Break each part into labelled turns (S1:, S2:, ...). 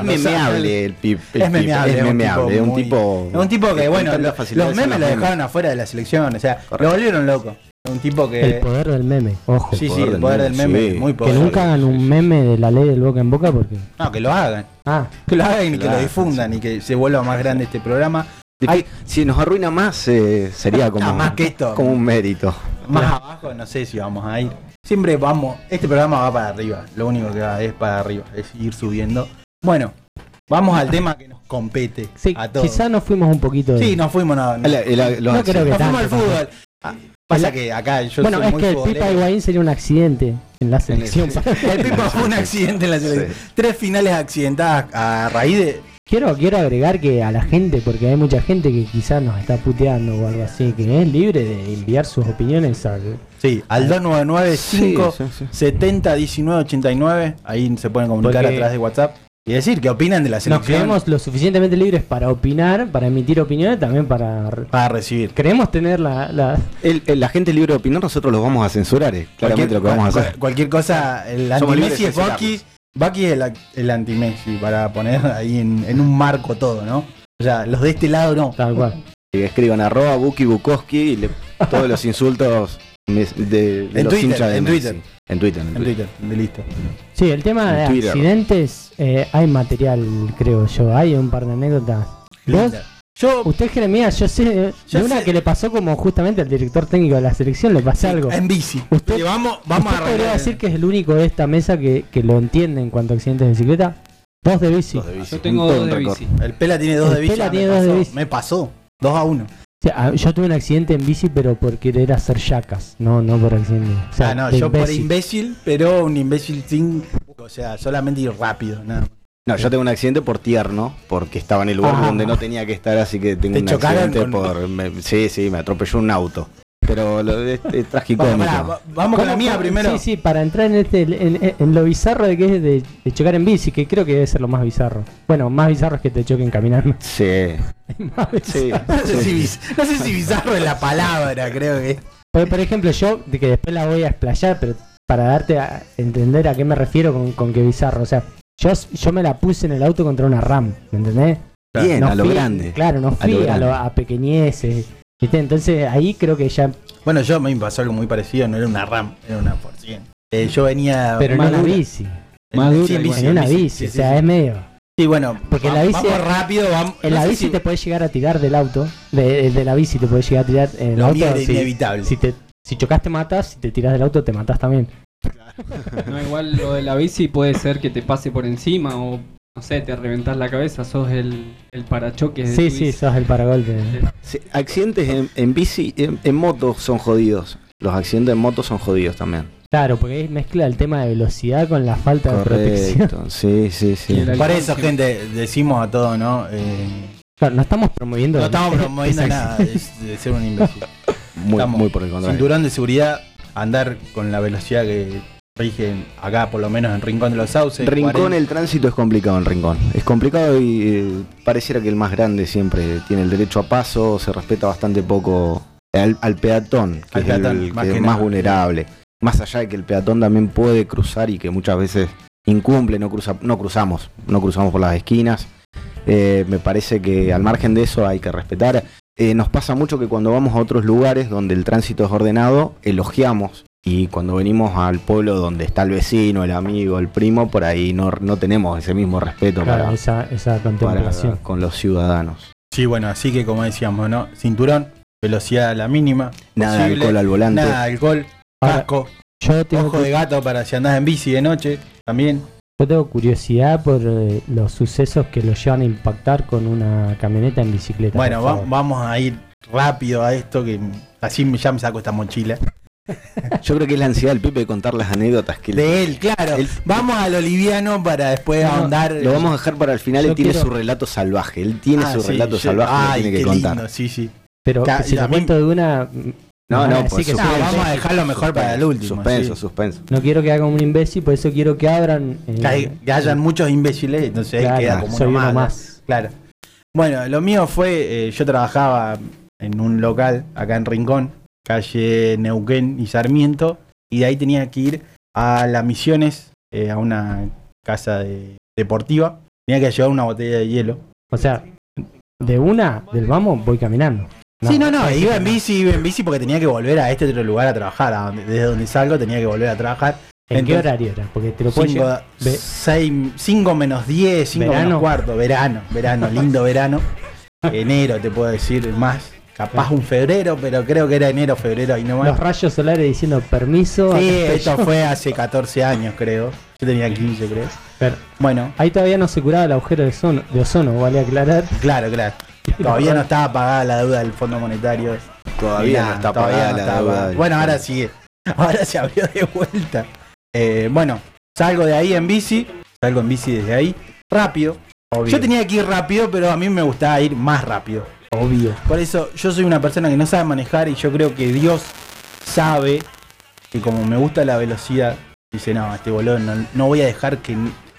S1: Es memeable el Pip. el
S2: Es
S1: Pip,
S2: memeable,
S1: Es memeable. un tipo.
S2: Es un tipo que, bueno, los memes lo dejaron afuera de la selección. O sea, lo volvieron loco. Un tipo
S3: El
S2: que.
S3: poder del meme, ojo.
S2: Sí, sí,
S1: poder
S2: el poder del
S1: meme, sí.
S2: Muy
S3: que
S2: poderoso.
S3: nunca hagan un meme de la ley del boca en boca porque.
S2: No, que lo hagan.
S3: Ah,
S2: Que lo hagan y que lo difundan y que se vuelva más grande este programa.
S1: Si nos arruina más, eh, sería como,
S2: Ah, más que esto.
S1: como un mérito.
S2: Más abajo, no sé si vamos a ir. Siempre vamos, este programa va para arriba. Lo único que va es para arriba, es ir subiendo. Bueno, vamos al tema que nos compete
S3: sí,
S2: a todos.
S3: quizás nos fuimos un poquito de.
S2: Sí, nos fuimos, no, no.
S1: Los
S3: creo que
S2: nos fuimos al fútbol. Ah, Pasa que acá yo
S3: bueno,
S2: soy
S3: es
S2: muy
S3: que el Pipa
S2: futbolero.
S3: Higuaín sería un accidente en la selección.
S2: El Pipa fue un accidente en la selección.
S1: Sí.
S2: Tres finales accidentadas a raíz de.
S3: quiero, quiero agregar que a la gente, porque hay mucha gente que quizás nos está puteando o algo así, que es libre de enviar sus opiniones al.
S2: Sí, al 299 5
S1: Sí, sí, sí.
S2: 70 19 89. Ahí se pueden comunicar
S3: Porque-
S2: a través de WhatsApp. Y decir qué opinan de la
S3: Nos
S2: selección
S3: creemos lo suficientemente libres para opinar, para emitir opiniones, también para.
S2: para recibir.
S3: Creemos tener la. la-
S1: El- el- la gente libre de opinar, nosotros los vamos a censurar. eh. Claramente lo que vamos a hacer.
S2: Cualquier cosa, el anti-Messi es Bucky. Bucky es el, anti-Messi, para poner ahí en, en un marco todo, ¿no? O sea, los de este lado no.
S3: tal cual.
S1: Escriban arroba Buki Bukowski y le- todos los insultos de, de
S2: En
S1: los
S2: Twitter,
S1: hinchas de
S2: en
S1: Messi.
S2: Twitter.
S1: En Twitter. en
S2: En
S1: Twitter.
S2: Twitter, de listo.
S3: Sí, el tema
S1: En
S3: de
S1: Twitter.
S3: accidentes, eh, hay material, creo yo. Hay un par de anécdotas. ¿Vos?
S2: Yo,
S3: Usted, Jeremías, yo sé de una
S2: sé.
S3: que le pasó como justamente al director técnico de la selección, le pasó algo.
S2: en bici.
S3: Usted-
S2: Oye, vamos, vamos
S3: ¿Usted
S2: a
S3: podría decir que es el único de esta mesa que, que lo entiende en cuanto a accidentes de bicicleta? Dos de bici.
S1: Dos de bici.
S4: Yo tengo dos de bici.
S2: El Pela tiene dos
S3: El
S2: de bici.
S3: Pela
S2: ah, me
S3: tiene dos de
S2: pasó,
S3: bici.
S2: Me pasó. Dos a uno.
S3: O sea, ah, yo tuve un accidente en bici, pero por querer hacer yacas, no, no por accidente. O sea,
S2: ah, no, yo por
S3: imbécil.
S2: pero un imbécil sin. O sea, solamente ir rápido, nada. más.
S1: No, yo tengo un accidente por tierno, porque estaba en el lugar
S3: Ah.
S1: donde no tenía que estar, así que tengo
S2: ¿Te
S1: un
S2: chocaron
S1: accidente
S2: con-
S1: por. me- sí, sí, me atropelló un auto. Pero lo de este trágico.
S2: Bueno, pará, va- vamos con la mía primero.
S3: Sí, sí, para entrar en este en, en- en lo bizarro de que es de, de chocar en bici, que creo que debe ser lo más bizarro. Bueno, más bizarro es que te choquen caminando.
S1: Sí,
S3: Más
S1: sí.
S3: bizarro.
S2: No sé, si, no sé si bizarro es la palabra, creo que.
S3: Por, por ejemplo, yo, de que después la voy a explayar, pero para darte a entender a qué me refiero con, con que bizarro. O sea, yo, yo me la puse en el auto contra una RAM, ¿me entendés?
S1: Bien,
S3: No
S1: a lo grande.
S3: Claro, no
S1: A
S3: fui
S1: lo
S3: a, lo- a pequeñeces. ¿Viste? Entonces ahí creo que ya.
S2: Bueno, yo me pasó algo muy parecido, no era una RAM, era una por cien. Eh, yo venía.
S3: Pero en
S4: más
S3: una
S4: dura.
S3: bici.
S4: Más dura
S2: sí, en
S3: en una
S2: bici,
S3: bici.
S2: sí,
S3: o sea,
S2: sí.
S3: es medio.
S2: Sí, bueno,
S3: Porque
S2: va-
S3: la bici-
S2: vamos rápido, vamos.
S3: En
S2: no
S3: la bici
S2: si
S3: te puedes llegar a tirar del auto. De, de la bici te puedes llegar a tirar en el
S2: Lo
S3: auto. si,
S2: inevitable.
S3: si, te, si chocas te matas, si te tiras del auto te matas también.
S4: No, igual lo de la bici puede ser que te pase por encima o, no sé, te reventás la cabeza, sos el, el parachoques de
S3: Sí, sí,
S4: bici.
S3: sos el paragolpe.
S1: Sí, accidentes en, en bici, en, en moto son jodidos. Los accidentes en moto son jodidos también.
S3: Claro, porque ahí mezcla el tema de velocidad con la falta de protección.
S1: Sí, sí, sí.
S2: Por
S4: alcohol
S2: eso, gente, decimos a todos, ¿no? Eh,
S3: Claro, no estamos promoviendo.
S2: no estamos promoviendo nada de, de ser un imbécil.
S1: Muy,
S2: Estamos-
S1: muy por el contrario.
S2: Cinturón de seguridad, andar con la velocidad que rige en- acá, por lo menos en Rincón de los Sauces.
S1: Rincón,
S2: 40.
S1: el tránsito es complicado en Rincón. Es complicado y eh, pareciera que el más grande siempre tiene el derecho a paso, se respeta bastante poco al, al peatón, que
S2: Al
S1: es
S2: peatón,
S1: el
S2: más
S1: que
S2: que
S1: es más
S2: nada.
S1: vulnerable. Más allá de que el peatón también puede cruzar y que muchas veces incumple, no, cruza, no cruzamos, no cruzamos por las esquinas. Eh, me parece que al margen de eso hay que respetar. Eh, nos pasa mucho que cuando vamos a otros lugares donde el tránsito es ordenado, elogiamos. Y cuando venimos al pueblo donde está el vecino, el amigo, el primo, por ahí no, no tenemos ese mismo respeto
S3: Claro,
S1: para,
S3: esa, esa
S1: para-
S3: contemplación.
S1: con los ciudadanos.
S2: Sí, bueno, así que como decíamos, ¿no? Cinturón, velocidad a la mínima.
S1: Nada de alcohol al volante.
S2: Nada de alcohol, casco,
S3: yo tengo,
S2: ojo de gato para si andás en bici de noche, también.
S3: yo tengo curiosidad por eh, los sucesos que lo llevan a impactar con una camioneta en bicicleta.
S2: Bueno, va- vamos a ir rápido a esto, que así ya me saco esta mochila.
S1: Yo creo que es la ansiedad del Pepe de contar las anécdotas que
S2: De él, claro.
S1: Él-
S2: Vamos a lo liviano para después
S3: No, no,
S2: ahondar.
S1: Lo vamos a dejar para el final.
S3: Yo
S1: Él tiene su relato salvaje. Él tiene
S2: Ah,
S1: su
S2: sí,
S1: relato
S2: yo-
S1: salvaje
S2: Ay,
S1: que tiene que contar.
S2: lindo, sí, sí.
S3: Pero
S2: Ca-
S3: si lo
S2: mí-
S3: cuento de una.
S1: No, no, por
S3: que soy-
S2: vamos a dejarlo mejor para el último.
S1: Suspenso,
S2: sí.
S1: suspenso.
S3: No quiero que haga como un imbécil, por eso quiero que abran. eh,
S2: Que, hay- que hayan muchos imbéciles, entonces ahí
S3: claro,
S2: queda como
S3: soy
S2: uno. ¿no?
S3: más.
S2: Claro. Bueno, lo mío fue, eh, yo trabajaba en un local acá en Rincón, calle Neuquén y Sarmiento, y de ahí tenía que ir a las misiones, eh, a una casa de- deportiva, tenía que llevar una botella de hielo.
S3: O sea, de una del vamos voy caminando.
S2: sí, no, no, iba en bici, iba en bici porque tenía que volver a este otro lugar a trabajar. a donde- desde donde salgo tenía que volver a trabajar.
S3: ¿En qué horario era? Porque te lo puedo llevar.
S2: 5 menos 10, 5
S3: Verano.
S2: menos cuarto, verano, verano, lindo verano. Enero te puedo decir más, capaz un febrero, pero creo que era enero, febrero ahí nomás.
S3: Los rayos solares diciendo permiso.
S2: Sí, esto fue hace 14 años, creo. Yo tenía 15, creo.
S3: Pero
S2: Bueno,
S3: ahí todavía no se curaba el agujero de ozono, de ozono vale aclarar.
S2: claro, claro. Todavía no estaba pagada la deuda del Fondo Monetario.
S1: Todavía no está
S2: todavía
S1: pagada
S2: no
S1: la
S2: estaba
S1: deuda
S2: pagada. Bueno, ahora sigue. Ahora se abrió de vuelta. Eh, bueno, salgo de ahí en bici. Salgo en bici desde ahí. Rápido.
S3: Obvio.
S2: Yo tenía que ir rápido, pero a mí me gustaba ir más rápido.
S3: Obvio.
S2: Por eso yo soy una persona que no sabe manejar y yo creo que Dios sabe que como me gusta la velocidad, dice, no, este boludo no, no voy a dejar que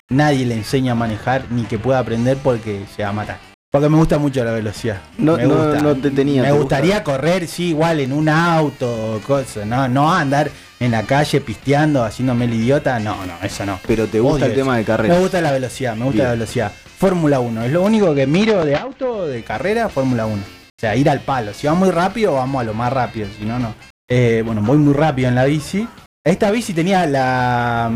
S2: nadie le enseñe a manejar ni que pueda aprender porque se va a matar. Porque me gusta mucho la velocidad.
S1: No,
S2: me
S1: no,
S2: gusta.
S1: no te tenía.
S2: Me
S1: ¿te
S2: gustaría correr, sí, igual en un auto, o cosas, no, no andar en la calle pisteando, haciéndome el idiota, no, no, eso no.
S1: Pero te gusta
S2: Odio
S1: el
S2: eso.
S1: tema de
S2: Me
S1: carrera.
S2: gusta la velocidad, me gusta
S1: Bien.
S2: la velocidad. Fórmula 1, es lo único que miro de auto, de carrera, Fórmula 1. O sea, ir al palo. Si va muy rápido, vamos a lo más rápido, si no, no. Eh, bueno, voy muy rápido en la bici. Esta bici tenía la...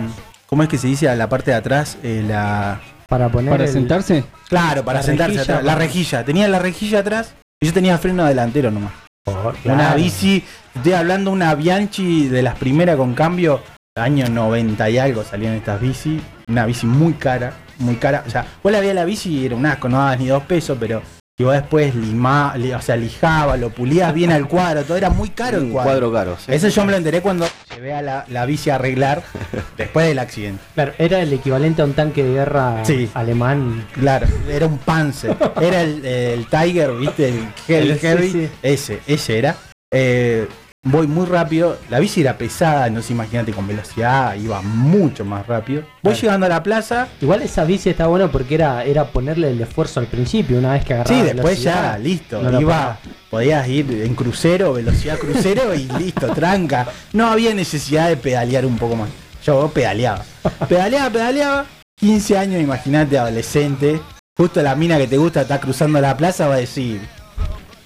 S2: ¿Cómo es que se dice a la parte de atrás? Eh, la...
S3: Para poner.
S4: Para
S3: el-
S4: sentarse.
S2: Claro, para
S3: La
S2: sentarse
S3: rejilla,
S2: atrás. La rejilla. Tenía la rejilla atrás y yo tenía freno delantero nomás.
S3: Oh,
S2: Una bici, estoy hablando una Bianchi de las primeras con cambio, año 90 y algo salían estas bici, una bici muy cara, muy cara, o sea, vos la veías la bici y era un asco, no dabas ni dos pesos, pero si vos después lima, li- o sea, lijaba, lo pulías bien al cuadro, todo era muy caro el
S1: Un
S2: cuadro.
S1: cuadro caro. sí.
S2: Eso yo me lo enteré cuando llevé a la, la bici a arreglar después del accidente.
S3: Claro, era el equivalente a un tanque de guerra
S2: Sí.
S3: alemán.
S2: Claro, era un Panzer. Era el, el Tiger, ¿viste? El Heavy,
S3: El- sí,
S2: Heavy.
S3: sí.
S2: Ese, ese era. Eh, voy muy rápido. La bici era pesada, no sé, imagínate, con velocidad, iba mucho más rápido. Voy
S3: Claro.
S2: llegando a la plaza.
S3: Igual esa bici está bueno porque era, era ponerle el esfuerzo al principio, una vez que agarraba
S2: Sí, después ya, listo.
S3: no
S2: iba, podías ir en crucero, velocidad crucero y listo, tranca. No había necesidad de pedalear un poco más. Yo pedaleaba. Pedaleaba, pedaleaba. 15 años, imagínate, adolescente. Justo la mina que te gusta está cruzando la plaza, va a decir.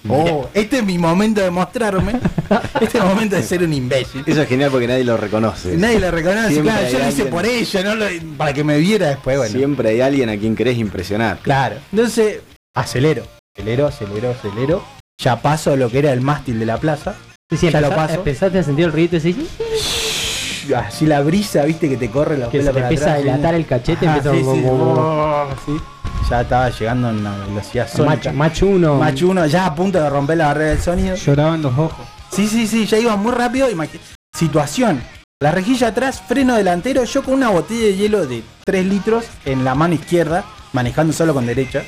S2: Oh, este es mi momento de mostrarme. Este es el momento de ser un imbécil.
S1: Eso es genial porque nadie lo reconoce.
S2: Nadie lo reconoce,
S1: Siempre
S2: claro, yo lo hice
S1: alguien-
S2: por ella, no lo- para que me viera después, bueno.
S1: Siempre hay alguien a quien querés impresionar.
S2: Claro. Entonces, acelero, acelero, acelero, acelero. Ya paso a lo que era el mástil de la plaza.
S3: Sí, sí,
S2: Ya lo
S3: empezá-
S2: paso.
S3: empezaste a sentir el ruido ese
S2: Así la brisa, viste, que te corre los
S3: que se te empieza a
S2: atrás,
S3: dilatar
S2: ¿sí?
S3: el cachete,
S2: Ajá,
S3: empieza
S2: sí, sí,
S3: a-
S2: oh, sí. Ya estaba llegando a una velocidad sónica.
S3: Match uno.
S2: Match uno, ya a punto de romper la barrera del sonido.
S4: Lloraban los ojos.
S2: Sí, sí, sí, ya iba muy rápido. Situación. La rejilla atrás, freno delantero, yo con una botella de hielo de 3 litros en la mano izquierda, manejando solo con derecha.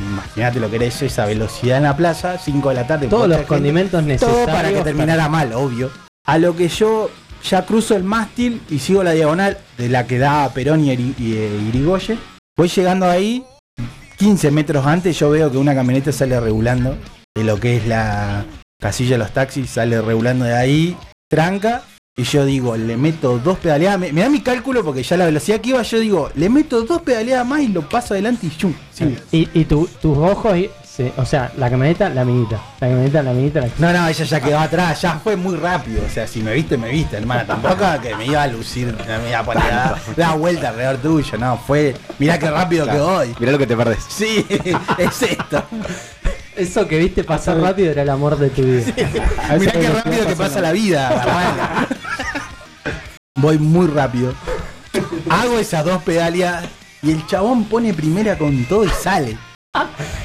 S2: Imagínate lo que era eso, esa velocidad en la plaza, 5 de la tarde.
S3: Todos los
S2: gente.
S3: condimentos necesarios.
S2: Todo para que terminara mal, obvio. A lo que yo ya cruzo el mástil y sigo la diagonal de la que da Perón y, Iri- y, eh, Irigoyen. Voy llegando ahí, 15 metros antes, yo veo que una camioneta sale regulando de lo que es la casilla de los taxis, sale regulando de ahí, tranca. Y yo digo, le meto dos pedaleadas. Me, da mi cálculo porque ya la velocidad que iba, yo digo, le meto dos pedaleadas más y lo paso adelante y chum. Sí.
S3: Y, y tu- tus ojos, o sea, la camioneta, la minita. La camioneta, la minita, la
S2: No, no, ella ya quedó atrás, ya fue muy rápido. O sea, si me viste, me viste, hermana. Tampoco que me iba a lucir, me iba a poner a dar la vuelta alrededor tuyo, no, fue. Mirá qué rápido que voy.
S1: Mirá lo que te perdés.
S2: Sí, es esto.
S3: Eso que viste pasar rápido era el amor de tu vida.
S2: Mirá qué rápido que pasa la vida, hermana. Voy muy rápido. Hago esas dos pedaleadas y el chabón pone primera con todo y sale.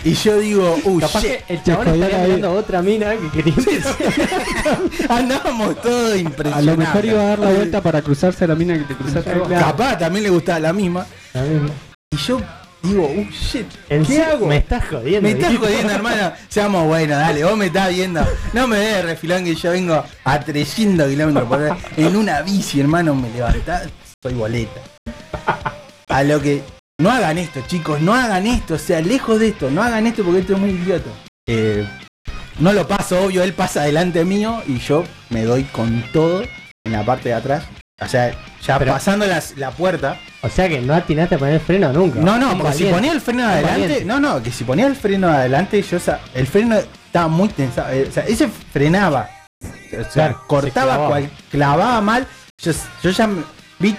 S2: Y yo digo, uh,
S3: Capaz
S2: shit.
S3: que el chabón estaría
S4: jodía
S3: mirando a otra mina que quería
S2: Andábamos todos
S4: A
S2: impresionados.
S4: lo mejor iba a dar la vuelta para cruzarse a la mina que te cruzaste vos.
S2: Capaz también le gustaba la misma.
S3: La misma.
S2: Y yo digo, uh, shit,
S3: ¿En
S2: ¿qué hago?
S3: Me estás jodiendo.
S2: Me estás jodiendo, hermano. Seamos buenos, dale, vos me estás viendo. No me des refilón que yo vengo a 300 kilómetros por hora en una bici, hermano. Me levantás, soy boleta. A lo que. No hagan esto, chicos, no hagan esto. O sea, lejos de esto, no hagan esto porque esto es muy idiota. Eh, no lo paso, obvio, él pasa delante mío y yo me doy con todo en la parte de atrás. O sea, ya
S3: Pero-
S2: pasando las- la puerta.
S3: O sea que no atinaste a poner el freno nunca.
S2: No, no, porque si ponía el freno adelante, no, no, que si ponía el freno adelante, yo, el freno estaba muy tensado, eh, o sea, ese frenaba, o sea,
S3: Claro, se
S2: cortaba,
S3: clavaba.
S2: cual- clavaba mal, yo, yo ya vi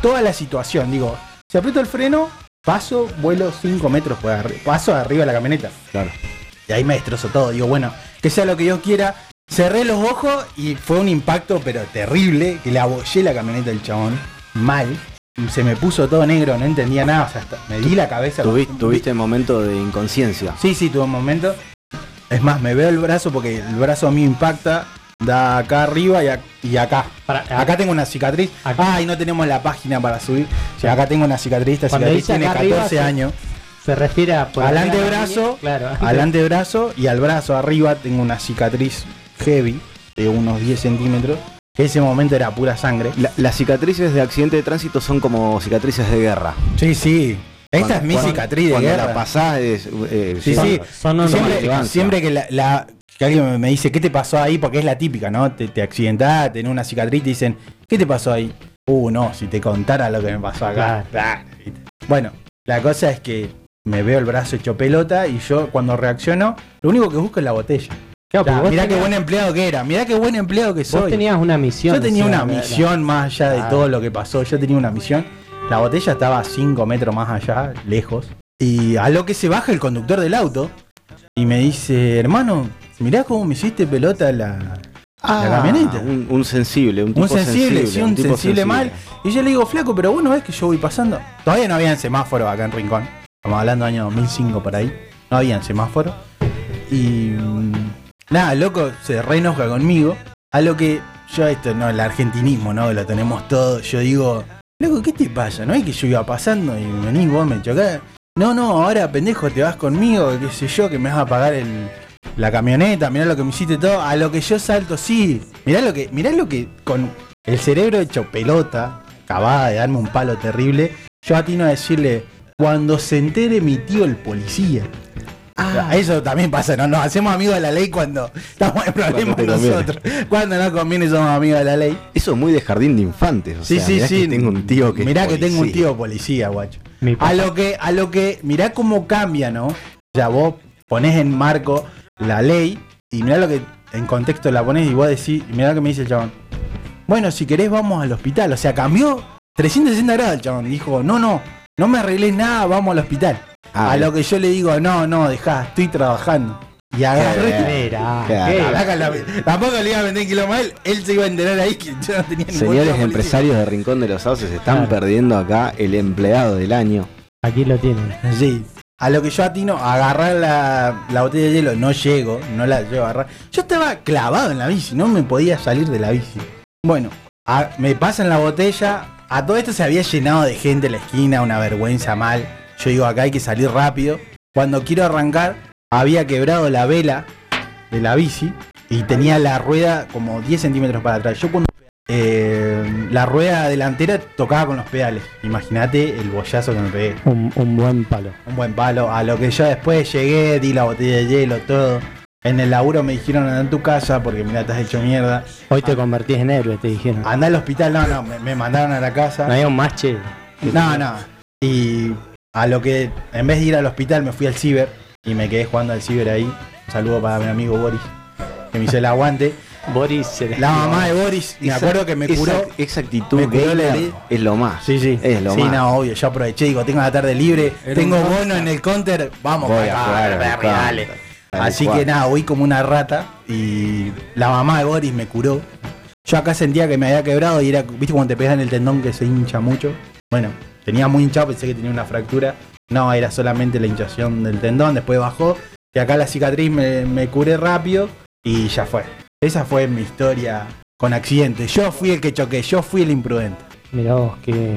S2: toda la situación, digo, si aprieto el freno, paso, vuelo 5 metros por arriba, paso arriba de la camioneta,
S1: Claro.
S2: y ahí me destrozo todo, digo, bueno, que sea lo que yo quiera, cerré los ojos y fue un impacto, pero terrible, que le abollé la camioneta del chabón, mal. Se me puso todo negro, no entendía nada, o sea, hasta me di la cabeza.
S1: Tuviste, tuviste momento de inconsciencia.
S2: Sí, sí, tuve un momento. Es más, me veo el brazo porque el brazo mío impacta, da acá arriba y, ac- y acá.
S3: Para-
S2: Acá tengo una cicatriz.
S3: Aquí.
S2: Ah, y no tenemos la página para subir. Acá tengo una cicatriz, esta
S3: Cuando
S2: cicatriz tiene
S3: acá arriba,
S2: 14
S3: se-
S2: años.
S3: Se refiere a por
S2: Al antebrazo,
S3: Claro.
S2: Al antebrazo y al brazo arriba tengo una cicatriz heavy de unos 10 centímetros. Que ese momento era pura sangre.
S1: La- las cicatrices de accidente de tránsito son como cicatrices de guerra.
S2: Sí, sí. Esta
S1: Cuando-
S2: es mi
S1: cuando-
S2: cicatriz de
S1: cuando
S2: guerra.
S1: la pasás es, eh,
S2: Sí,
S1: son-
S2: sí.
S3: Son
S1: Siempre-
S2: siempre, que, la, la- que alguien me- dice, ¿qué te pasó ahí? Porque es la típica, ¿no? Te, te accidentás, tenés una cicatriz y te dicen, ¿qué te pasó ahí? Uh, no, si te contara lo que me pasó acá. Bueno, la cosa es que me veo el brazo hecho pelota y yo cuando reacciono, lo único que busco es la botella.
S3: Claro,
S2: O sea,
S3: porque vos
S2: mirá qué buen empleado que era, mirá qué buen empleado que
S3: Vos
S2: soy.
S3: tenías una misión.
S2: Yo tenía
S3: o sea,
S2: una
S3: la-
S2: misión más allá de todo lo que pasó. Yo tenía una misión. La botella estaba 5 metros más allá, lejos. Y a lo que se baja el conductor del auto y me dice, hermano, mirá cómo me hiciste pelota la,
S1: Ah,
S2: la camioneta.
S1: Un, un sensible, un
S2: Un
S1: tipo
S2: sensible, sí, un
S1: tipo
S2: sensible mal. Y yo le digo, flaco, pero vos no ves que yo voy pasando. Todavía no habían semáforos acá en Rincón. Estamos hablando del año 2005 por ahí. No habían semáforos. Y mm, nada, loco se re enoja conmigo. A lo que yo esto, no, el argentinismo, ¿no? Lo tenemos todo. Yo digo, loco, ¿qué te pasa? ¿No es que yo iba pasando y venís vos me chocás? No, no, ahora pendejo te vas conmigo, qué sé yo, que me vas a pagar el, la camioneta, mirá lo que me hiciste todo. A lo que yo salto, sí. Mirá lo que, mirá lo que con el cerebro hecho pelota, acababa de darme un palo terrible. Yo atino a decirle, cuando se entere mi tío el policía.
S1: Ah,
S2: Eso también pasa, ¿no? Nos hacemos amigos de la ley cuando estamos en problemas
S1: Cuando
S2: nosotros. Cuando no conviene somos amigos de la ley.
S1: Eso es muy de jardín de infantes. O
S2: Sí,
S1: sea,
S2: sí,
S1: mirá
S2: sí.
S1: que tengo un tío que. es
S2: Mirá que tengo un tío policía, guacho. A lo que, a lo que, mirá cómo cambia, ¿no? Sea, vos ponés en marco la ley y mirá lo que en contexto la ponés y vos decís, y mirá lo que me dice el chabón. Bueno, si querés vamos al hospital. O sea, cambió 360 grados el chabón. Dijo, no, no, no me arreglés nada, vamos al hospital.
S1: Ah,
S2: a lo que yo le digo, no, no, dejá, estoy trabajando. Y agarré. La- Tampoco le iba a vender kilómetros a él, él se iba a enterar ahí que yo no tenía ningún
S1: Señores empresarios de Rincón de los Sauces están
S3: Claro.
S1: perdiendo acá el empleado del año.
S3: aquí lo tienen.
S2: Sí. A lo que yo atino, agarrar la, la botella de hielo, no llego, no la llego a agarrar. Yo estaba clavado en la bici, no me podía salir de la bici. Bueno, a- me pasan la botella, a todo esto se había llenado de gente en la esquina, una vergüenza mal. Yo digo, acá hay que salir rápido. Cuando quiero arrancar, había quebrado la vela de la bici y tenía la rueda como 10 centímetros para atrás. Yo cuando eh, la rueda delantera tocaba con los pedales. Imagínate el bollazo que me pegué.
S3: Un, un buen palo.
S2: Un buen palo. A lo que yo después llegué, di la botella de hielo, todo. En el laburo me dijeron anda en tu casa porque mira, estás hecho mierda.
S3: Hoy te convertís en héroe, te dijeron.
S2: Anda al hospital, no, no, me, me mandaron a la
S3: No
S2: casa.
S3: había un mache.
S2: No, no. Y a lo que en vez de ir al hospital me fui al ciber y me quedé jugando al ciber ahí. Un saludo para mi amigo Boris, que me hizo el aguante.
S3: Boris
S2: La mamá de Boris, me
S1: Esa-
S2: acuerdo que me
S1: esa-
S2: curó.
S1: Esa, actitud
S2: me curó
S1: gamer es lo más.
S2: Sí, sí.
S1: Es lo
S2: sí,
S1: más.
S2: no, obvio. Yo aproveché, digo, tengo la tarde libre,
S4: Era
S2: tengo
S4: un
S2: bono en el counter, vamos
S1: Voy a jugar al
S2: dale, dale.
S1: Tal
S2: Así
S1: cual.
S2: que nada, voy como una rata y la mamá de Boris me curó. Yo acá sentía que me había quebrado y era, viste cuando te pegan el tendón que se hincha mucho. Bueno, tenía muy hinchado, pensé que tenía una fractura. No, era solamente la hinchación del tendón, después bajó. Y acá la cicatriz me, me curé rápido y ya fue. Esa fue mi historia con accidentes. Yo fui el que choqué, yo fui el imprudente.
S3: Mirá vos, que.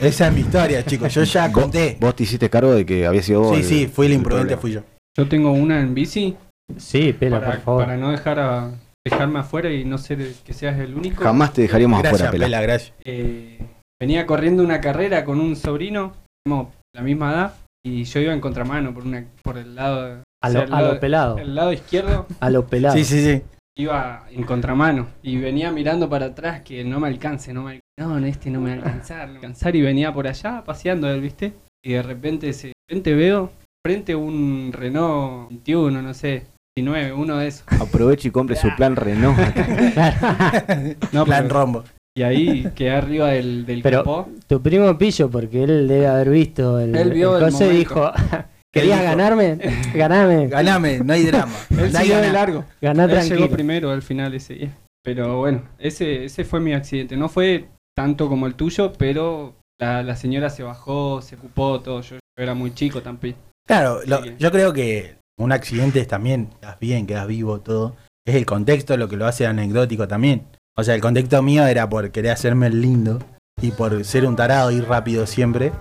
S2: Esa es mi historia, chicos. Yo ya conté.
S1: Vos te hiciste cargo de que había sido vos.
S2: Sí,
S1: el-
S2: sí, fui el imprudente,
S1: problema.
S2: fui yo.
S4: Yo tengo una en bici
S3: Sí, pela,
S4: para,
S3: por favor.
S4: para no dejar a, dejarme afuera y no ser que seas el único.
S1: Jamás te dejaríamos
S2: Gracias,
S1: afuera, Pela.
S2: Pela, gracias.
S4: Eh, venía corriendo una carrera con un sobrino, tenemos la misma edad, y yo iba en contramano por una por el lado,
S3: A
S4: o
S3: lo,
S4: sea, el
S3: a
S4: lado-
S3: lo pelado.
S4: el lado izquierdo
S3: A lo pelado.
S2: Sí, sí, sí.
S4: Iba en contramano y venía mirando para atrás que no me alcance, no me no, no, este no me va a alcanzar, no me alcanzar. Y venía por allá paseando él, ¿viste? Y de repente, se, de repente veo frente un Renault 21, no sé, 19, uno de esos.
S1: Aproveche y compre su plan Renault.
S4: No,
S2: Plan
S4: pero-
S2: rombo.
S4: y ahí quedé arriba del, del
S3: Pero-
S4: capó.
S3: Tu primo pillo, porque él debe haber visto el,
S4: Él vio
S3: el
S4: el
S3: coso y
S4: momento.
S3: dijo, ¿querías
S2: dijo?
S3: ganarme? Ganame,
S2: Ganame, no hay drama.
S4: Él siguió de largo.
S3: ganá
S4: Él
S3: tranquilo.
S4: llegó primero al final ese día. Pero bueno, ese, ese fue mi accidente. No fue tanto como el tuyo, pero la, la señora se bajó, se ocupó todo. Yo, yo era muy chico también.
S2: Claro, lo- yo creo que un accidente es también, quedas bien, quedas vivo, todo. Es el contexto lo que lo hace anecdótico también. O sea, el contexto mío era por querer hacerme el lindo y por ser un tarado y ir rápido siempre,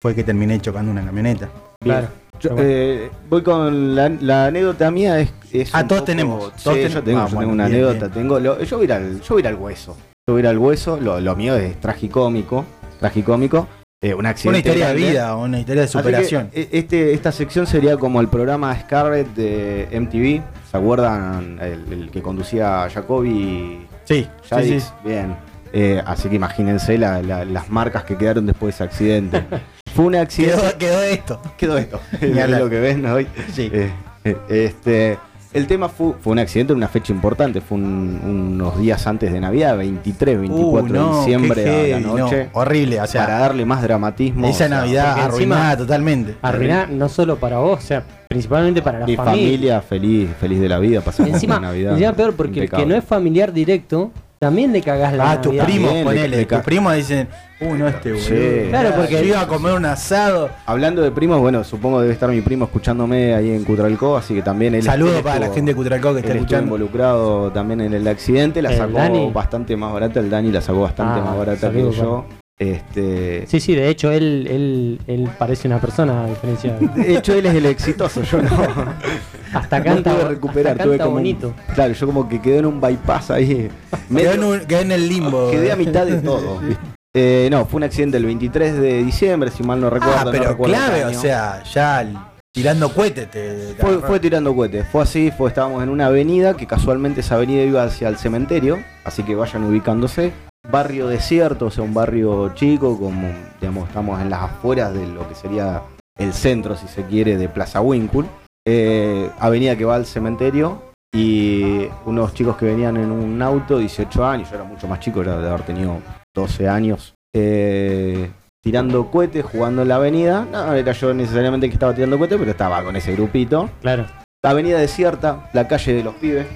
S2: fue que terminé chocando una camioneta.
S3: Claro.
S1: Yo, eh, voy con la, la anécdota mía es, es
S2: Ah, todos
S1: poco-
S2: tenemos,
S1: Sí,
S2: todos
S1: yo tengo,
S2: Ah,
S1: yo
S2: bueno,
S1: tengo una
S2: bien,
S1: anécdota,
S2: bien.
S1: tengo lo- yo voy ir al, yo voy a ir al hueso. Yo voy a ir al hueso, lo, lo mío es tragicómico, tragicómico, eh, un accidente
S2: Una historia de vida, una historia de
S1: que,
S2: superación.
S1: eh, este, esta sección sería como el programa Scarlett de MTV. ¿Se acuerdan? El, el que conducía Jacoby
S2: Sí, sí, sí.
S1: Bien. Eh, así que imagínense la- la- las marcas que quedaron después de ese accidente. Fue un accidente.
S2: Quedó, quedó esto.
S1: Quedó esto. Es lo que ven hoy.
S2: Sí.
S1: Eh, eh, este, el tema fue, fue un accidente, una fecha importante. Fue un- unos días antes de Navidad, 23, 24
S2: Uh, no,
S1: de diciembre
S2: qué
S1: a la
S2: no,
S1: noche.
S2: horrible, o sea,
S1: para darle más dramatismo.
S2: esa
S1: o sea,
S2: Navidad arruinada
S3: encima-
S2: totalmente.
S3: Arruinar no solo para vos, o sea, principalmente para la
S1: Mi
S3: familia.
S1: familia feliz, feliz de la vida, pasamos
S3: Encima,
S1: una Navidad.
S3: encima peor porque el que no es familiar directo, también le cagás la
S2: Ah, tus
S3: Navidad.
S2: primos,
S1: Bien, le-
S2: ponele,
S1: le
S2: tus primos dicen, uh, no este boludo.
S1: Sí.
S3: Claro, porque-
S2: yo iba a comer un asado.
S1: Hablando de primos, bueno, supongo debe estar mi primo escuchándome ahí en Cutralcó, así que también él
S2: Saludos
S1: él
S2: para la
S1: estuvo-
S2: gente de Cutralcó que está
S1: él estuvo
S2: escuchando.
S1: involucrado también en el accidente, la
S3: El
S1: sacó
S3: Dani.
S1: bastante más barata, el Dani la sacó bastante
S3: Ah,
S1: más barata que yo. Este,
S3: Sí, sí, de hecho él, él, él parece una persona a diferencia de...
S1: de hecho él es el exitoso, yo no.
S3: Hasta
S1: No
S3: canta,
S1: pude recuperar,
S3: hasta
S1: tuve como un-
S3: bonito.
S1: Claro, yo como que quedé en un bypass ahí. Medio-
S2: en, un- quedó en el limbo.
S1: quedé a mitad de todo. Eh, no, fue un accidente el 23 de diciembre, si mal no recuerdo.
S2: ah,
S1: no
S2: pero
S1: recuerdo el
S2: clave, o sea, ya el- tirando cohetes
S1: fue tirando cohetes, fue así, fue, estábamos en una avenida que casualmente esa avenida iba hacia el cementerio, así que vayan ubicándose. Barrio desierto, o sea, un barrio chico, como digamos, estamos en las afueras de lo que sería el centro, si se quiere, de Plaza Winkle. Eh, avenida que va al cementerio y unos chicos que venían en un auto, 18 años, yo era mucho más chico, era de haber tenido 12 años, eh, tirando cohetes, jugando en la avenida. No era yo necesariamente el que estaba tirando cohetes, pero estaba con ese grupito.
S3: Claro.
S1: La avenida desierta, la calle de los pibes.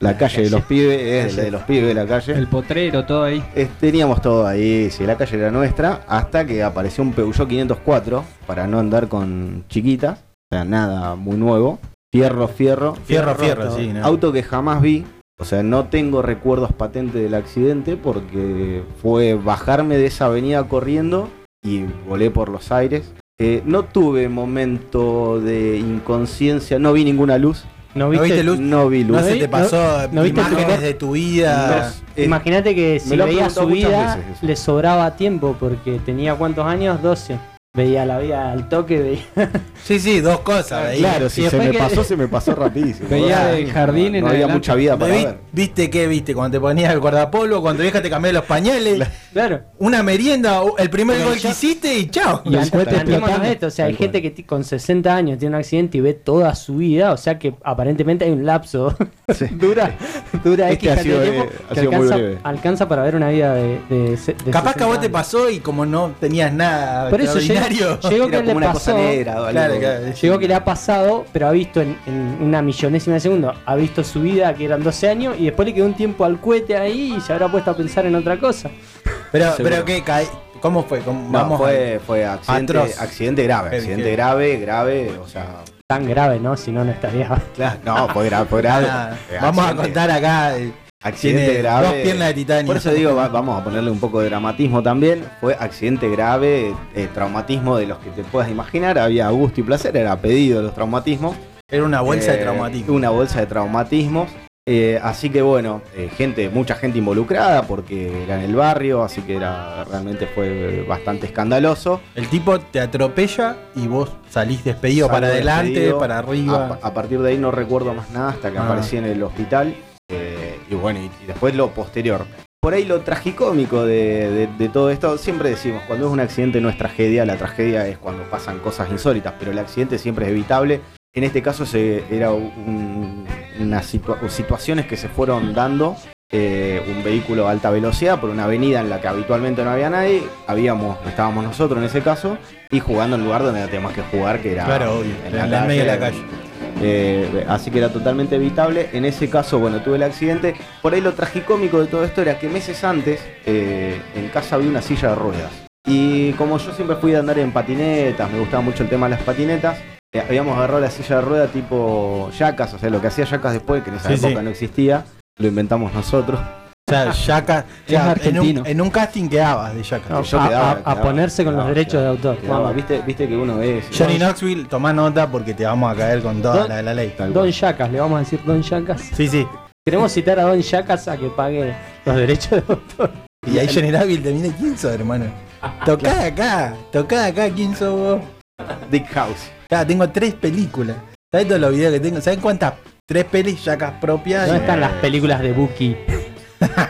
S1: La calle de los pibes, es de los pibes la calle.
S4: El potrero, todo ahí.
S1: Eh, teníamos todo ahí, sí, la calle era nuestra, hasta que apareció un Peugeot 504 para no andar con chiquitas, o sea, nada muy nuevo. Fierro, fierro.
S2: Fierro, fierro,
S3: roto.
S2: sí. ¿no?
S1: Auto que jamás vi, o sea, no tengo recuerdos patentes del accidente porque fue bajarme de esa avenida corriendo y volé por los aires. Eh, no tuve momento de inconsciencia, no vi ninguna luz.
S3: ¿No
S2: ¿No
S3: viste?
S2: luz?
S1: No vi luz.
S2: No se te pasó
S3: no viste
S2: imágenes
S3: tu-
S2: de tu vida.
S1: Eh,
S3: Imagínate que si
S1: lo han
S3: veía su vida, le sobraba tiempo porque tenía cuántos años? 12. Veía la vida al toque, veía.
S2: Sí, sí, dos cosas. ahí.
S1: Claro, si se me
S3: que-
S1: pasó, se me pasó rapidísimo.
S4: Veía
S1: Ah,
S4: del jardín
S1: no,
S4: en
S1: no había
S4: adelante.
S1: mucha vida para
S2: Vi-
S1: ver.
S2: ¿Viste qué viste? Cuando te ponías el guardapolvo, cuando vieja te cambié los pañales,
S3: Claro.
S2: una merienda, el primer
S3: Pero
S2: gol
S3: yo-
S2: que hiciste y chao.
S3: Y planteémonos
S1: explotando.
S3: esto, o sea, hay
S1: Tal cual.
S3: gente que ti- con 60 años tiene un accidente y ve toda su vida, o sea que aparentemente hay un lapso
S1: Sí.
S3: dura, dura
S1: Este
S3: X
S1: ha
S3: cantidad
S1: sido,
S3: de
S1: eh,
S3: tiempo
S1: ha
S3: que
S1: sido muy
S3: alcanza,
S1: breve.
S3: alcanza para ver una vida de, de, se- de
S2: Capaz que a vos
S3: 60
S2: te
S3: años.
S2: pasó y como no tenías nada
S3: Por eso llegó,
S2: extraordinario.
S3: llegó que
S1: Era
S3: le
S1: como una
S3: pasó,
S1: cosa negra o algo.
S2: Claro, claro.
S3: llegó que le ha pasado, pero ha visto en, en una millonésima de segundo, ha visto su vida que eran 12 años y después le quedó un tiempo al cohete ahí y se habrá puesto a pensar en otra cosa.
S2: Pero,
S1: Seguro.
S2: pero qué, cae- ¿cómo fue? ¿Cómo-
S1: No,
S2: vamos
S1: fue, fue accidente,
S2: Atroz.
S1: accidente grave,
S2: Qué-
S1: accidente
S2: qué-
S1: grave, grave, o sea,
S3: Tan grave, ¿no? Si no, no estaría.
S1: claro, no, fue grave, fue grave.
S2: vamos a contar acá. eh,
S1: accidente
S2: tiene
S1: grave.
S2: dos piernas de titanio.
S1: Por eso digo, va- vamos a ponerle un poco de dramatismo también. Fue accidente grave, eh, traumatismo de los que te puedas imaginar. Había gusto y placer, era pedido los traumatismos.
S2: Era una bolsa de
S1: Eh,
S2: traumatismo.
S1: Una bolsa de traumatismos. Eh, así que bueno, eh, gente, mucha gente involucrada porque era en el barrio, así que era realmente fue bastante escandaloso.
S2: El tipo te atropella y vos salís despedido
S1: Salgo
S2: para adelante,
S1: despedido.
S2: para arriba.
S1: A, a partir de ahí no recuerdo más nada hasta que
S2: Ah.
S1: aparecí en el hospital. eh, y bueno, y, y después lo posterior. por ahí lo tragicómico de, de- de todo esto, siempre decimos, cuando es un accidente no es tragedia, la tragedia es cuando pasan cosas insólitas, pero el accidente siempre es evitable. En este caso se, era un- unas situa- situaciones que se fueron dando, eh, un vehículo a alta velocidad por una avenida en la que habitualmente no había nadie, habíamos, estábamos nosotros en ese caso, y jugando en el lugar donde teníamos que jugar, que era
S2: Claro, obvio, en el medio de la calle.
S1: eh, así que era totalmente evitable. En ese caso, bueno, tuve el accidente. Por ahí lo tragicómico de todo esto era que meses antes eh, en casa había una silla de ruedas. Y como yo siempre fui de andar en patinetas, me gustaba mucho el tema de las patinetas, habíamos agarrado la silla de rueda tipo Yacas, o sea, lo que hacía Yacas después, que en esa
S2: Sí,
S1: época
S2: sí.
S1: no existía, lo inventamos nosotros.
S2: O sea, Yaka,
S4: Es
S2: en, un, en un casting quedabas de.
S3: No,
S1: yo
S3: a,
S1: quedaba-
S3: a- a
S1: quedaba-
S3: ponerse con los
S1: quedaba-
S3: derechos de autor.
S1: Quedaba. ¿viste, viste que uno es.
S2: Johnny Knoxville, tomá nota porque te vamos a caer con toda
S3: Don-
S2: la de la ley.
S3: Don. Yacas, le vamos a decir Don Yacas.
S2: Sí, sí.
S3: Queremos citar a Don Yacas a que pague los derechos de autor.
S2: Y ahí Johnny Knoxville te mira quién sos, hermano. Tocá acá, tocá acá, quién sos vos.
S1: Dick House.
S2: Acá tengo tres películas. ¿Sabes todos los videos que tengo? ¿Sabes cuántas? Tres pelis Yacas propias.
S3: ¿Dónde están las películas de Buki?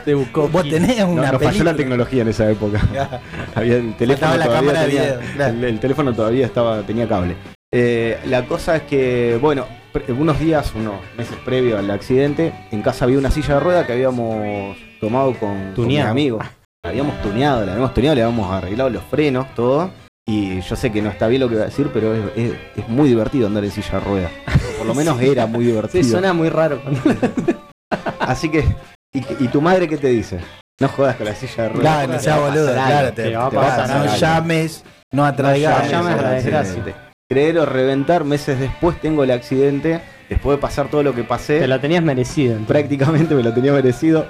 S3: De Bukowski.
S2: Vos tenés
S1: No,
S2: una
S1: nos falló
S2: película.
S1: la tecnología en esa época. Había el teléfono
S2: Faltaba la
S1: todavía
S2: cámara de
S1: tenía-
S2: video, claro.
S1: el, el teléfono todavía estaba tenía cable. Eh, la cosa es que, bueno, unos días, unos meses previo al accidente, en casa había una silla de rueda que habíamos tomado con, con
S3: Tuneado.
S1: amigo. La habíamos tuneado, la habíamos tuneado, le habíamos arreglado los frenos, todo. Y yo sé que no está bien lo que voy a decir, pero es, es- es muy divertido andar en silla de rueda. O por lo menos era muy divertido.
S3: Sí, suena muy raro. cuando-
S1: Así que, ¿y, y tu madre qué te dice? No jodas con la silla de rueda.
S2: Claro, no sea boludo, claro, te,
S3: te va a
S2: te va a
S3: pasar
S2: pasar. No
S1: algo.
S2: llames, no atraigas.
S3: No llames a la desgracia.
S1: Creer o reventar, meses después tengo el accidente, después de pasar todo lo que pasé,
S3: Te lo tenías merecido. entonces.
S1: prácticamente me lo tenía merecido.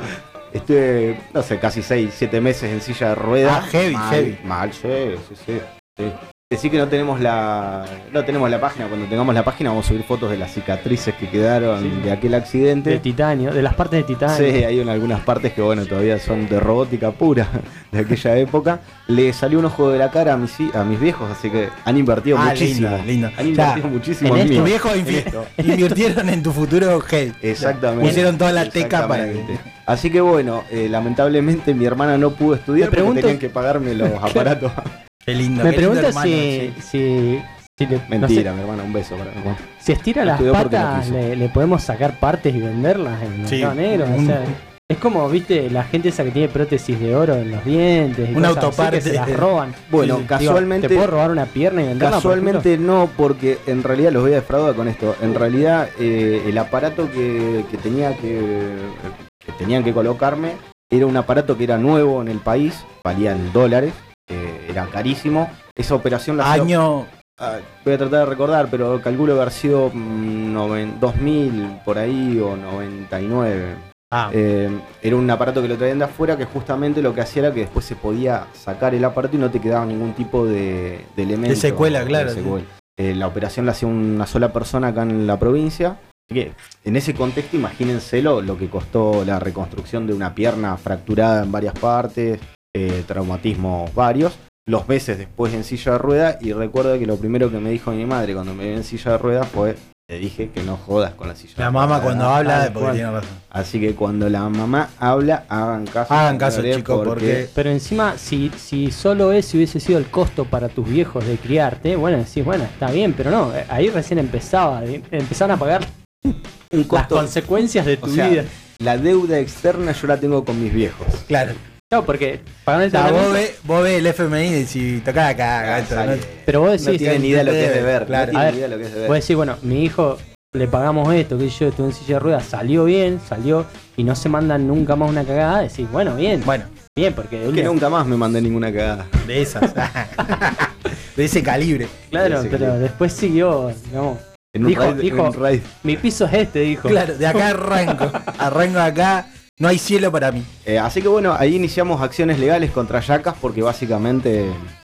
S1: Estuve, no sé, casi 6, 7 meses en silla de ruedas.
S2: Ah, heavy,
S1: mal,
S2: heavy.
S1: Mal, sí, sí, sí. Decir que no tenemos la no tenemos la página, cuando tengamos la página vamos a subir fotos de las cicatrices que quedaron
S3: Sí.
S1: de aquel accidente.
S3: De titanio, de las partes de titanio.
S1: Sí, hay en algunas partes que bueno, todavía son de robótica pura de aquella época. Le salió un ojo de la cara a mis, a mis viejos, así que han invertido
S2: Ah,
S1: muchísimo.
S2: lindo, lindo.
S1: Han
S2: O sea,
S1: invertido muchísimo
S3: en
S1: en,
S2: viejos
S1: En
S2: invi-
S1: esto.
S2: invirtieron en tu futuro head.
S1: Exactamente.
S2: Pusieron toda la teca para
S1: Exactamente. Así que bueno, eh, lamentablemente mi hermana no pudo estudiar porque tenían que pagarme los aparatos.
S2: Qué lindo.
S3: Me
S2: qué lindo hermano,
S3: si,
S2: sí.
S3: si, si, le- no
S1: Mentira,
S3: sé,
S1: mi hermana, un beso para mi hermana.
S3: si estira las
S1: Estudió no
S3: patas, le, le podemos sacar partes y venderlas en el
S2: Sí,
S3: mercado negro. o sea, es como, viste, la gente esa que tiene prótesis de oro en los dientes. y
S2: Un
S3: cosas así
S2: autoparte.
S3: que se las roban.
S1: Bueno,
S3: Digo,
S1: casualmente.
S3: ¿Te puedo robar una pierna y venderla? por?
S1: Casualmente no, porque en realidad los voy a defraudar con esto. En realidad eh, el aparato que, que tenía que, que tenían que colocarme era un aparato que era nuevo en el país, valía en dólares, era carísimo. Esa operación la
S2: Año.
S1: ah, voy a tratar de recordar, pero calculo haber sido mm, noven- 2000 por ahí o 99.
S2: Ah,
S1: Eh, era un aparato que lo traían de afuera que justamente lo que hacía era que después se podía sacar el aparato y no te quedaba ningún tipo de, de elemento.
S2: secuela, claro,
S1: secuela. Eh, la operación la hacía una sola persona acá en la provincia. Así que en ese contexto imagínense lo, lo que costó la reconstrucción de una pierna fracturada en varias partes, eh, traumatismos varios. Los meses después en silla de rueda y recuerdo que lo primero que me dijo mi madre cuando me vi en silla de rueda fue, te dije que no jodas con la silla
S2: la mamá
S1: ruedas".
S2: cuando habla, porque
S3: cual.
S2: tiene razón.
S1: Así que cuando la mamá habla, hagan caso.
S2: Hagan caso, chicos, porque
S3: Pero encima, si, si solo ese hubiese sido el costo para tus viejos de criarte, bueno, decís, bueno, está bien, pero no, eh, ahí recién empezaba, eh, empezaron a pagar
S1: un
S3: las consecuencias de tu
S1: o sea,
S3: vida.
S1: la deuda externa yo la tengo con mis viejos.
S2: Claro.
S3: No, porque pagaron
S2: O
S3: el
S2: sea, vos ves, vos ves el FMI y decís, tocá acá, gato. ¿no?
S3: pero vos
S1: no
S3: decís,
S1: tiene ni idea de lo que es deber.
S2: Claro.
S1: No
S3: A
S1: tiene
S3: ver,
S1: ni idea de lo que es deber.
S3: vos decís, bueno, mi hijo le pagamos esto, que yo estuve en silla de ruedas, salió bien, salió y no se mandan nunca más una cagada, decís, bueno, bien,
S2: Bueno,
S3: bien, porque de
S1: que nunca más me mandé ninguna cagada.
S2: de esas. de ese calibre.
S3: claro, pero después siguió, digamos,
S1: En un
S3: Dijo-
S1: raid- en
S3: dijo-
S1: un raid.
S3: mi piso es este, dijo.
S2: Claro, de acá arranco. Arranco acá. No hay cielo para mí.
S1: Eh, así que bueno, ahí iniciamos acciones legales contra Yacas porque básicamente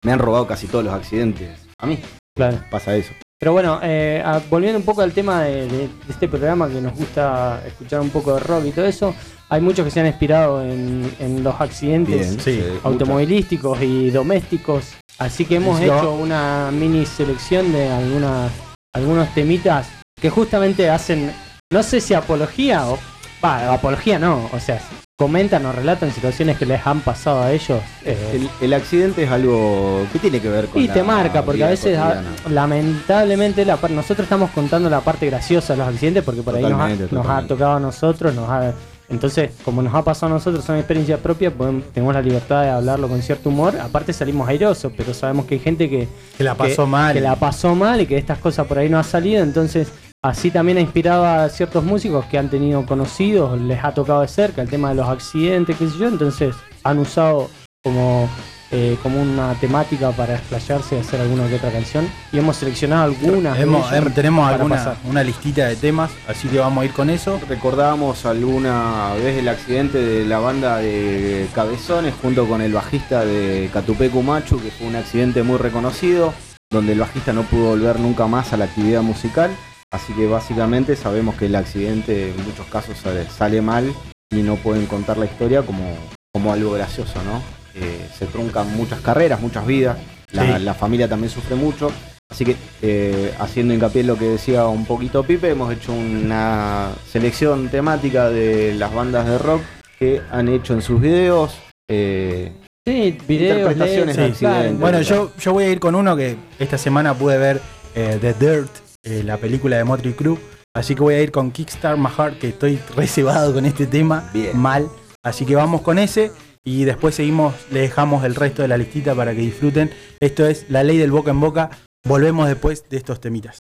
S1: me han robado casi todos los accidentes. A mí
S3: Claro.
S1: pasa eso.
S3: Pero bueno, eh, a- volviendo un poco al tema de, de- de este programa que nos gusta escuchar un poco de rock y todo eso, hay muchos que se han inspirado en, en los accidentes
S1: Bien,
S2: sí,
S1: muchas.
S3: automovilísticos y domésticos. Así que hemos hecho una mini selección de algunas, algunos temitas que justamente hacen, no sé si apología o... Va, apología no, o sea, comentan o relatan situaciones que les han pasado a ellos. eh,
S1: El, el accidente es algo que tiene que ver con
S3: y
S1: la
S3: te marca, porque a veces, ah, lamentablemente, la nosotros estamos contando la parte graciosa de los accidentes, porque por ahí nos ha, nos tocado a nosotros, nos ha- entonces, como nos ha pasado a nosotros, son experiencias propias, podemos- tenemos la libertad de hablarlo con cierto humor. Aparte salimos airosos, pero sabemos que hay gente que,
S2: Que la pasó mal.
S3: que la pasó mal y que estas cosas por ahí no ha salido, entonces así también ha inspirado a ciertos músicos que han tenido conocidos, les ha tocado de cerca el tema de los accidentes, qué sé yo, entonces han usado como, eh, como una temática para explayarse y hacer alguna que otra canción y hemos seleccionado algunas.
S2: Hemos- hem- tenemos alguna
S3: pasar.
S2: una listita de temas, así que vamos a ir con eso.
S1: Recordamos alguna vez el accidente de la banda de Cabezones junto con el bajista de Catupecu Machu, que fue un accidente muy reconocido, donde el bajista no pudo volver nunca más a la actividad musical. Así que básicamente sabemos que el accidente en muchos casos sale, sale mal y no pueden contar la historia como, como algo gracioso, ¿no? Eh, se truncan muchas carreras, muchas vidas, la,
S2: Sí.
S1: la familia también sufre mucho. Así que eh, haciendo hincapié en lo que decía un poquito Pipe, hemos hecho una selección temática de las bandas de rock que han hecho en sus videos. eh,
S3: Sí, videos,
S1: Interpretaciones de
S3: claro,
S1: accidentes.
S2: Bueno, yo, yo voy a ir con uno que esta semana pude ver eh, The Dirt, eh, la película de Motley Crue. Así que voy a ir con Kickstart My Heart, que estoy reservado con este tema.
S1: Bien.
S2: Mal. Así que vamos con ese. Y después seguimos, le dejamos el resto de la listita para que disfruten. Esto es La Ley del Boca en Boca. Volvemos después de estos temitas.